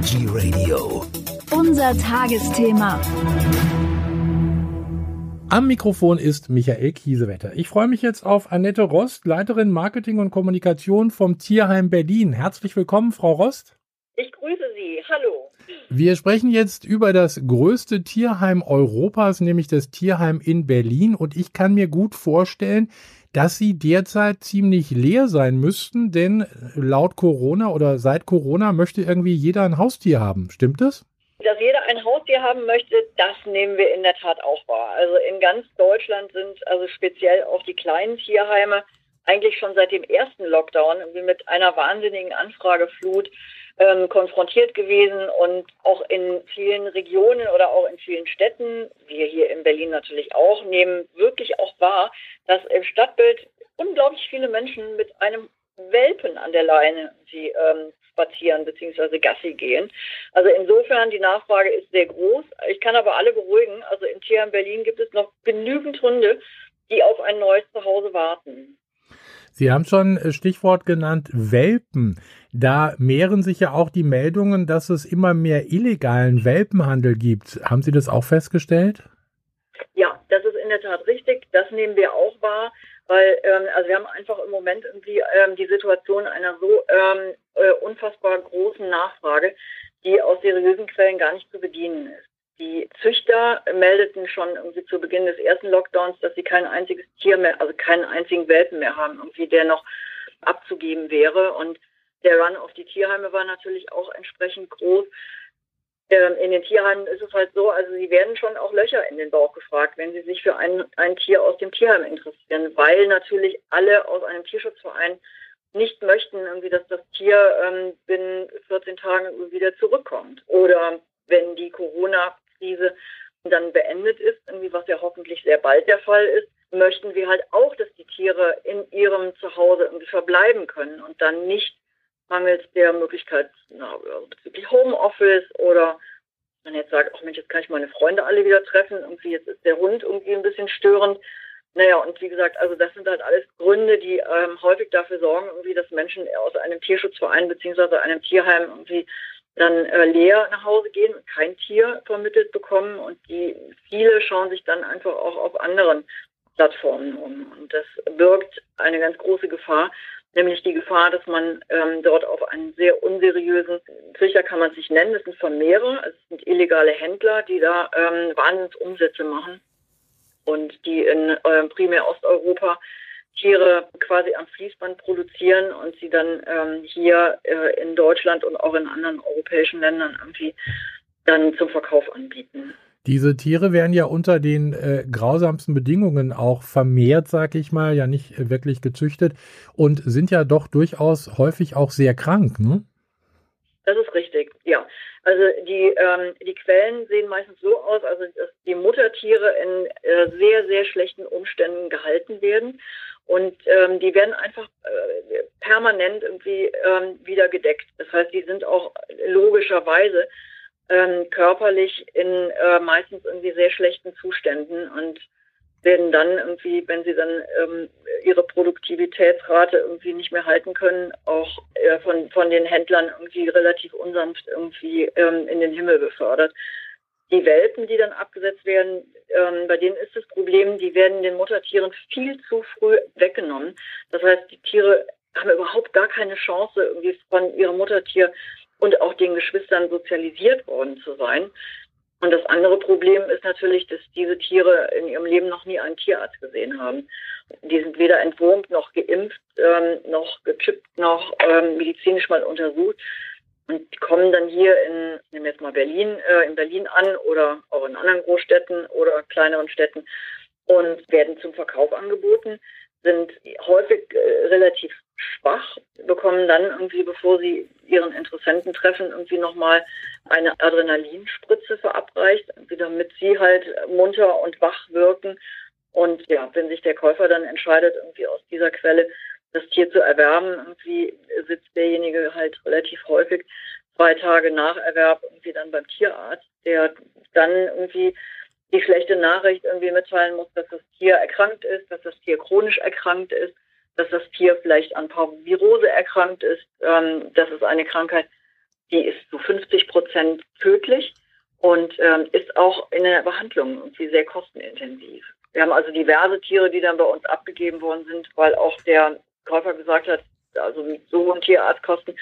Energy Radio. Unser Tagesthema. Am Mikrofon ist Michael Kiesewetter. Ich freue mich jetzt auf Annette Rost, Leiterin Marketing und Kommunikation vom Tierheim Berlin. Herzlich willkommen, Frau Rost. Ich grüße Sie. Hallo. Wir sprechen jetzt über das größte Tierheim Europas, nämlich das Tierheim in Berlin. Und ich kann mir gut vorstellen, dass sie derzeit ziemlich leer sein müssten, denn laut Corona oder seit Corona möchte irgendwie jeder ein Haustier haben. Stimmt das? Dass jeder ein Haustier haben möchte, das nehmen wir in der Tat auch wahr. Also in ganz Deutschland sind also speziell auch die kleinen Tierheime eigentlich schon seit dem ersten Lockdown mit einer wahnsinnigen Anfrageflut ähm, konfrontiert gewesen und auch in vielen Regionen oder auch in vielen Städten, wir hier in Berlin natürlich auch, nehmen wirklich auch wahr, dass im Stadtbild unglaublich viele Menschen mit einem Welpen an der Leine sie ähm, spazieren bzw. Gassi gehen. Also insofern die Nachfrage ist sehr groß. Ich kann aber alle beruhigen. Also im Tierheim Berlin gibt es noch genügend Hunde, die auf ein neues Zuhause warten. Sie haben schon äh, Stichwort genannt Welpen. Da mehren sich ja auch die Meldungen, dass es immer mehr illegalen Welpenhandel gibt. Haben Sie das auch festgestellt? Ja, das ist in der Tat richtig. Das nehmen wir auch wahr, weil ähm, also wir haben einfach im Moment irgendwie ähm, die Situation einer so ähm, äh, unfassbar großen Nachfrage, die aus seriösen Quellen gar nicht zu bedienen ist. Die Züchter meldeten schon irgendwie zu Beginn des ersten Lockdowns, dass sie kein einziges Tier mehr, also keinen einzigen Welpen mehr haben, irgendwie der noch abzugeben wäre. Und der Run auf die Tierheime war natürlich auch entsprechend groß. Ähm, in den Tierheimen ist es halt so, also sie werden schon auch Löcher in den Bauch gefragt, wenn sie sich für ein, ein Tier aus dem Tierheim interessieren, weil natürlich alle aus einem Tierschutzverein nicht möchten, irgendwie, dass das Tier ähm, binnen 14 Tagen wieder zurückkommt. Oder wenn die Corona-Krise dann beendet ist, irgendwie, was ja hoffentlich sehr bald der Fall ist, möchten wir halt auch, dass die Tiere in ihrem Zuhause irgendwie verbleiben können und dann nicht mangels der Möglichkeit na, bezüglich Homeoffice oder man jetzt sagt, ach Mensch, jetzt kann ich meine Freunde alle wieder treffen, irgendwie jetzt ist der Hund irgendwie ein bisschen störend. Naja, und wie gesagt, also das sind halt alles Gründe, die ähm, häufig dafür sorgen, irgendwie, dass Menschen aus einem Tierschutzverein beziehungsweise einem Tierheim irgendwie dann äh, leer nach Hause gehen und kein Tier vermittelt bekommen und die viele schauen sich dann einfach auch auf anderen Plattformen um. Und das birgt eine ganz große Gefahr, nämlich die Gefahr, dass man ähm, dort auf einen sehr unseriösen Trichter kann man sich nennen, das sind Vermehrer, es sind illegale Händler, die da ähm, Wahnsinnsumsätze machen und die in äh, primär Osteuropa Tiere quasi am Fließband produzieren und sie dann ähm, hier äh, in Deutschland und auch in anderen europäischen Ländern irgendwie dann zum Verkauf anbieten. Diese Tiere werden ja unter den äh, grausamsten Bedingungen auch vermehrt, sag ich mal, ja nicht äh, wirklich gezüchtet und sind ja doch durchaus häufig auch sehr krank, ne? Das ist richtig, ja. Also die, ähm, die Quellen sehen meistens so aus, also dass die Muttertiere in äh, sehr, sehr schlechten Umständen gehalten werden. Und ähm, die werden einfach äh, permanent irgendwie ähm, wieder gedeckt. Das heißt, die sind auch logischerweise ähm, körperlich in äh, meistens irgendwie sehr schlechten Zuständen und werden dann irgendwie, wenn sie dann ähm, ihre Produktivitätsrate irgendwie nicht mehr halten können, auch äh, von, von den Händlern irgendwie relativ unsanft irgendwie ähm, in den Himmel befördert. Die Welpen, die dann abgesetzt werden, ähm, bei denen ist das Problem, die werden den Muttertieren viel zu früh weggenommen. Das heißt, die Tiere haben überhaupt gar keine Chance, irgendwie von ihrem Muttertier und auch den Geschwistern sozialisiert worden zu sein. Und das andere Problem ist natürlich, dass diese Tiere in ihrem Leben noch nie einen Tierarzt gesehen haben. Die sind weder entwurmt noch geimpft, ähm, noch gechippt, noch ähm, medizinisch mal untersucht. Und die kommen dann hier in, nehmen jetzt mal Berlin, äh, in Berlin an oder auch in anderen Großstädten oder kleineren Städten und werden zum Verkauf angeboten, sind häufig äh, relativ schwach, bekommen dann irgendwie, bevor sie ihren Interessenten treffen, irgendwie nochmal eine Adrenalinspritze verabreicht, damit sie halt munter und wach wirken. Und ja, wenn sich der Käufer dann entscheidet, irgendwie aus dieser Quelle das Tier zu erwerben, irgendwie sitzt derjenige halt relativ häufig zwei Tage nach Erwerb irgendwie dann beim Tierarzt, der dann irgendwie die schlechte Nachricht irgendwie mitteilen muss, dass das Tier erkrankt ist, dass das Tier chronisch erkrankt ist, dass das Tier vielleicht an Parvovirose erkrankt ist. Ähm, das ist eine Krankheit, die ist zu 50 Prozent tödlich und ähm, ist auch in der Behandlung irgendwie sehr kostenintensiv. Wir haben also diverse Tiere, die dann bei uns abgegeben worden sind, weil auch der Käufer gesagt hat, also mit so hohen Tierarztkosten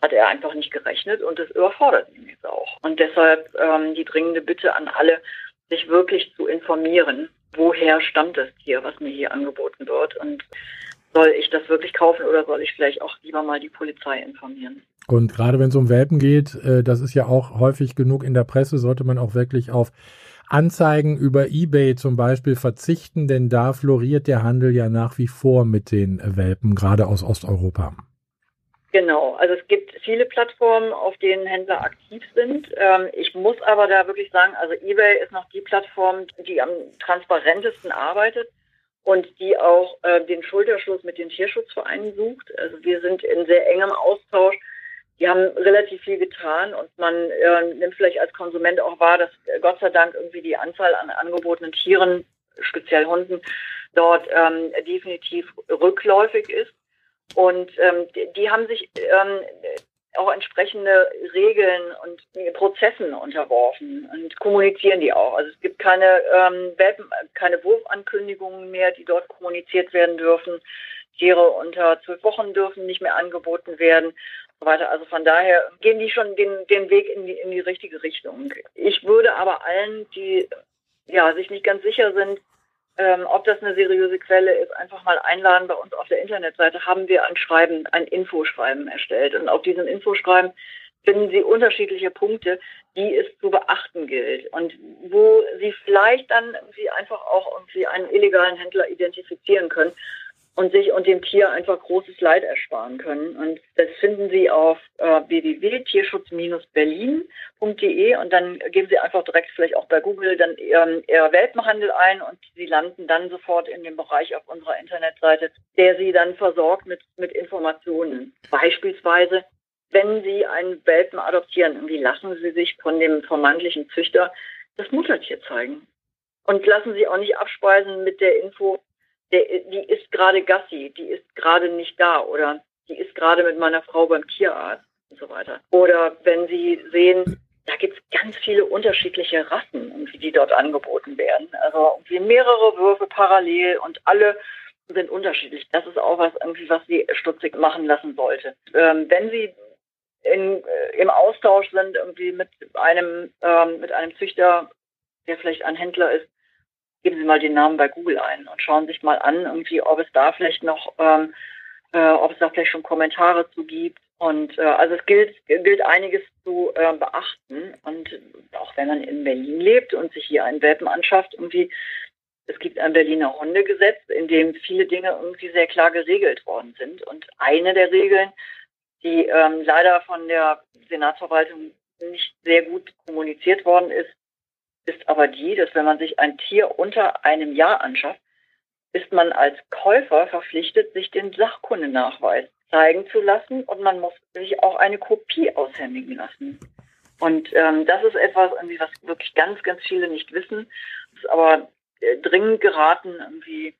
hat er einfach nicht gerechnet und das überfordert ihn jetzt auch. Und deshalb ähm, die dringende Bitte an alle, sich wirklich zu informieren, woher stammt das Tier, was mir hier angeboten wird und soll ich das wirklich kaufen oder soll ich vielleicht auch lieber mal die Polizei informieren? Und gerade wenn es um Welpen geht, äh, das ist ja auch häufig genug in der Presse, sollte man auch wirklich auf Anzeigen über eBay zum Beispiel verzichten, denn da floriert der Handel ja nach wie vor mit den Welpen, gerade aus Osteuropa. Genau, also es gibt viele Plattformen, auf denen Händler aktiv sind. Ähm, ich muss aber da wirklich sagen, also eBay ist noch die Plattform, die am transparentesten arbeitet und die auch äh, den Schulterschluss mit den Tierschutzvereinen sucht. Also wir sind in sehr engem Austausch. Die haben relativ viel getan und man äh, nimmt vielleicht als Konsument auch wahr, dass äh, Gott sei Dank irgendwie die Anzahl an angebotenen Tieren, speziell Hunden, dort ähm, definitiv rückläufig ist. Und ähm, die, haben sich ähm, auch entsprechende Regeln und Prozessen unterworfen und kommunizieren die auch. Also es gibt keine, ähm, keine Wurfankündigungen mehr, die dort kommuniziert werden dürfen. Tiere unter zwölf Wochen dürfen nicht mehr angeboten werden. So weiter. Also von daher gehen die schon den, den Weg in die, in die richtige Richtung. Ich würde aber allen, die ja, sich nicht ganz sicher sind, ähm, ob das eine seriöse Quelle ist, einfach mal einladen. Bei uns auf der Internetseite haben wir ein Schreiben, ein Infoschreiben erstellt. Und auf diesem Infoschreiben finden Sie unterschiedliche Punkte, die es zu beachten gilt und wo Sie vielleicht dann irgendwie einfach auch irgendwie einen illegalen Händler identifizieren können und sich und dem Tier einfach großes Leid ersparen können. Und das finden Sie auf äh, www.tierschutz-berlin.de und dann geben Sie einfach direkt vielleicht auch bei Google dann ähm, Ihr Welpenhandel ein und Sie landen dann sofort in dem Bereich auf unserer Internetseite, der Sie dann versorgt mit, mit Informationen. Beispielsweise, wenn Sie einen Welpen adoptieren, irgendwie lassen Sie sich von dem vermeintlichen Züchter das Muttertier zeigen. Und lassen Sie auch nicht abspeisen mit der Info, der, die ist gerade Gassi, die ist gerade nicht da oder die ist gerade mit meiner Frau beim Tierarzt und so weiter. Oder wenn Sie sehen, da gibt es ganz viele unterschiedliche Rassen, die dort angeboten werden. Also mehrere Würfe parallel und alle sind unterschiedlich. Das ist auch was irgendwie, was Sie stutzig machen lassen sollte. Ähm, wenn Sie in, äh, im Austausch sind irgendwie mit einem ähm, mit einem Züchter, der vielleicht ein Händler ist, geben Sie mal den Namen bei Google ein und schauen sich mal an, irgendwie, ob es da vielleicht noch, ähm, äh, ob es da vielleicht schon Kommentare zu gibt. Und äh, also es gilt, gilt einiges zu äh, beachten. Und auch wenn man in Berlin lebt und sich hier einen Welpen anschafft, irgendwie, es gibt ein Berliner Hundegesetz, in dem viele Dinge irgendwie sehr klar geregelt worden sind. Und eine der Regeln, die ähm, leider von der Senatsverwaltung nicht sehr gut kommuniziert worden ist, ist aber die, dass wenn man sich ein Tier unter einem Jahr anschafft, ist man als Käufer verpflichtet, sich den Sachkundenachweis zeigen zu lassen und man muss sich auch eine Kopie aushändigen lassen. Und ähm, das ist etwas, irgendwie, was wirklich ganz, ganz viele nicht wissen. Ist aber äh, dringend geraten, irgendwie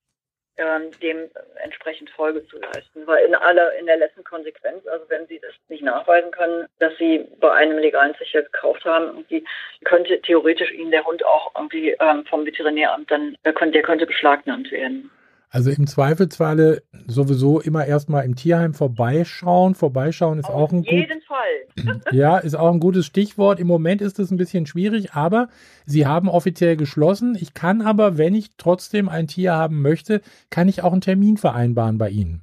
ähm, dem entsprechend Folge zu leisten. Weil in aller, in der letzten Konsequenz, also wenn Sie das nicht nachweisen können, dass Sie bei einem legalen Züchter gekauft haben, irgendwie könnte theoretisch Ihnen der Hund auch irgendwie ähm, vom Veterinäramt dann, der könnte, der könnte beschlagnahmt werden. Also im Zweifelsfalle sowieso immer erstmal im Tierheim vorbeischauen. Vorbeischauen ist Auf auch ein jeden gut, Fall. ja, ist auch ein gutes Stichwort. Im Moment ist es ein bisschen schwierig, aber Sie haben offiziell geschlossen. Ich kann aber, wenn ich trotzdem ein Tier haben möchte, kann ich auch einen Termin vereinbaren bei Ihnen.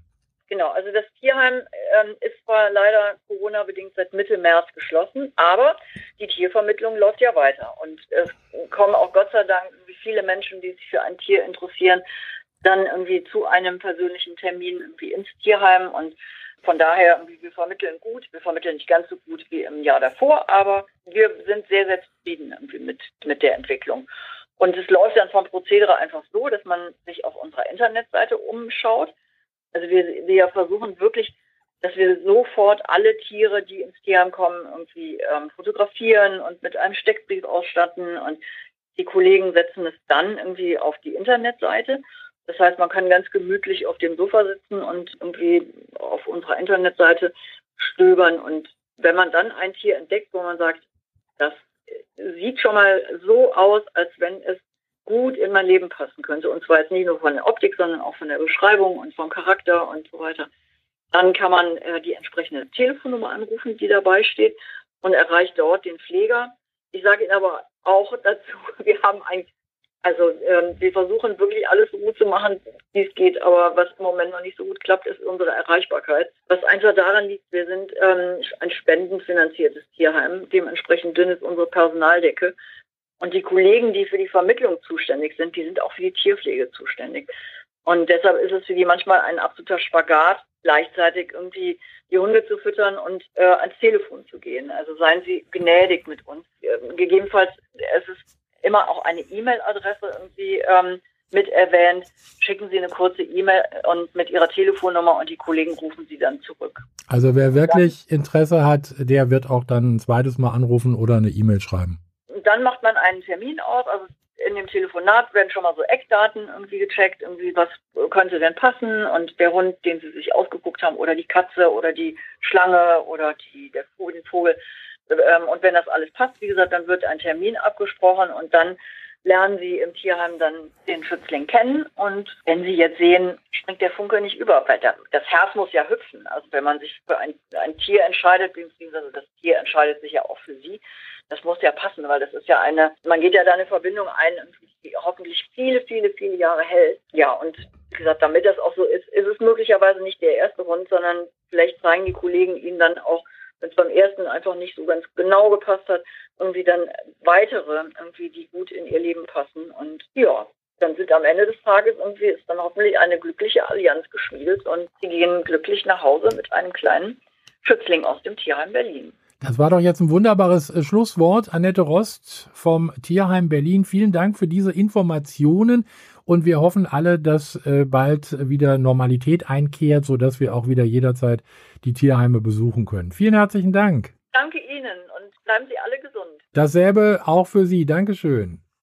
Genau, also das Tierheim ähm, ist zwar leider Corona-bedingt seit Mitte März geschlossen, aber die Tiervermittlung läuft ja weiter. Und es kommen auch Gott sei Dank viele Menschen, die sich für ein Tier interessieren, dann irgendwie zu einem persönlichen Termin irgendwie ins Tierheim und von daher, wir vermitteln gut. Wir vermitteln nicht ganz so gut wie im Jahr davor, aber wir sind sehr, sehr zufrieden irgendwie mit, mit der Entwicklung. Und es läuft dann vom Prozedere einfach so, dass man sich auf unserer Internetseite umschaut. Also wir, wir versuchen wirklich, dass wir sofort alle Tiere, die ins Tierheim kommen, irgendwie ähm, fotografieren und mit einem Steckbrief ausstatten. Und die Kollegen setzen es dann irgendwie auf die Internetseite. Das heißt, man kann ganz gemütlich auf dem Sofa sitzen und irgendwie auf unserer Internetseite stöbern und wenn man dann ein Tier entdeckt, wo man sagt, das sieht schon mal so aus, als wenn es gut in mein Leben passen könnte. Und zwar jetzt nicht nur von der Optik, sondern auch von der Beschreibung und vom Charakter und so weiter. Dann kann man äh, die entsprechende Telefonnummer anrufen, die dabei steht und erreicht dort den Pfleger. Ich sage Ihnen aber auch dazu, wir haben ein also ähm, wir versuchen wirklich alles so gut zu machen, wie es geht, aber was im Moment noch nicht so gut klappt, ist unsere Erreichbarkeit. Was einfach daran liegt, wir sind ähm, ein spendenfinanziertes Tierheim, dementsprechend dünn ist unsere Personaldecke. Und die Kollegen, die für die Vermittlung zuständig sind, die sind auch für die Tierpflege zuständig. Und deshalb ist es für die manchmal ein absoluter Spagat, gleichzeitig irgendwie die Hunde zu füttern und äh, ans Telefon zu gehen. Also seien Sie gnädig mit uns. Äh, gegebenenfalls, es ist immer auch eine E-Mail-Adresse irgendwie ähm, mit erwähnt. Schicken Sie eine kurze E-Mail und mit Ihrer Telefonnummer und die Kollegen rufen Sie dann zurück. Also wer wirklich Interesse hat, der wird auch dann ein zweites Mal anrufen oder eine E-Mail schreiben. Dann macht man einen Termin aus. Also in dem Telefonat werden schon mal so Eckdaten irgendwie gecheckt, irgendwie was könnte denn passen und der Hund, den Sie sich ausgeguckt haben oder die Katze oder die Schlange oder die, der Vogel, ähm, und wenn das alles passt, wie gesagt, dann wird ein Termin abgesprochen und dann lernen Sie im Tierheim dann den Schützling kennen. Und wenn Sie jetzt sehen, springt der Funke nicht über, weil das Herz muss ja hüpfen. Also wenn man sich für ein, ein Tier entscheidet, beziehungsweise das Tier entscheidet sich ja auch für Sie, das muss ja passen, weil das ist ja eine, man geht ja da eine Verbindung ein, die hoffentlich viele, viele, viele Jahre hält. Ja, und wie gesagt, damit das auch so ist, ist es möglicherweise nicht der erste Hund, sondern vielleicht zeigen die Kollegen Ihnen dann auch wenn es beim ersten einfach nicht so ganz genau gepasst hat, irgendwie dann weitere, irgendwie, die gut in ihr Leben passen. Und ja, dann sind am Ende des Tages irgendwie ist dann hoffentlich eine glückliche Allianz geschmiedet und sie gehen glücklich nach Hause mit einem kleinen Schützling aus dem Tierheim Berlin. Das war doch jetzt ein wunderbares äh, Schlusswort. Annette Rost vom Tierheim Berlin. Vielen Dank für diese Informationen und wir hoffen alle, dass äh, bald wieder Normalität einkehrt, sodass wir auch wieder jederzeit die Tierheime besuchen können. Vielen herzlichen Dank. Danke Ihnen und bleiben Sie alle gesund. Dasselbe auch für Sie. Dankeschön.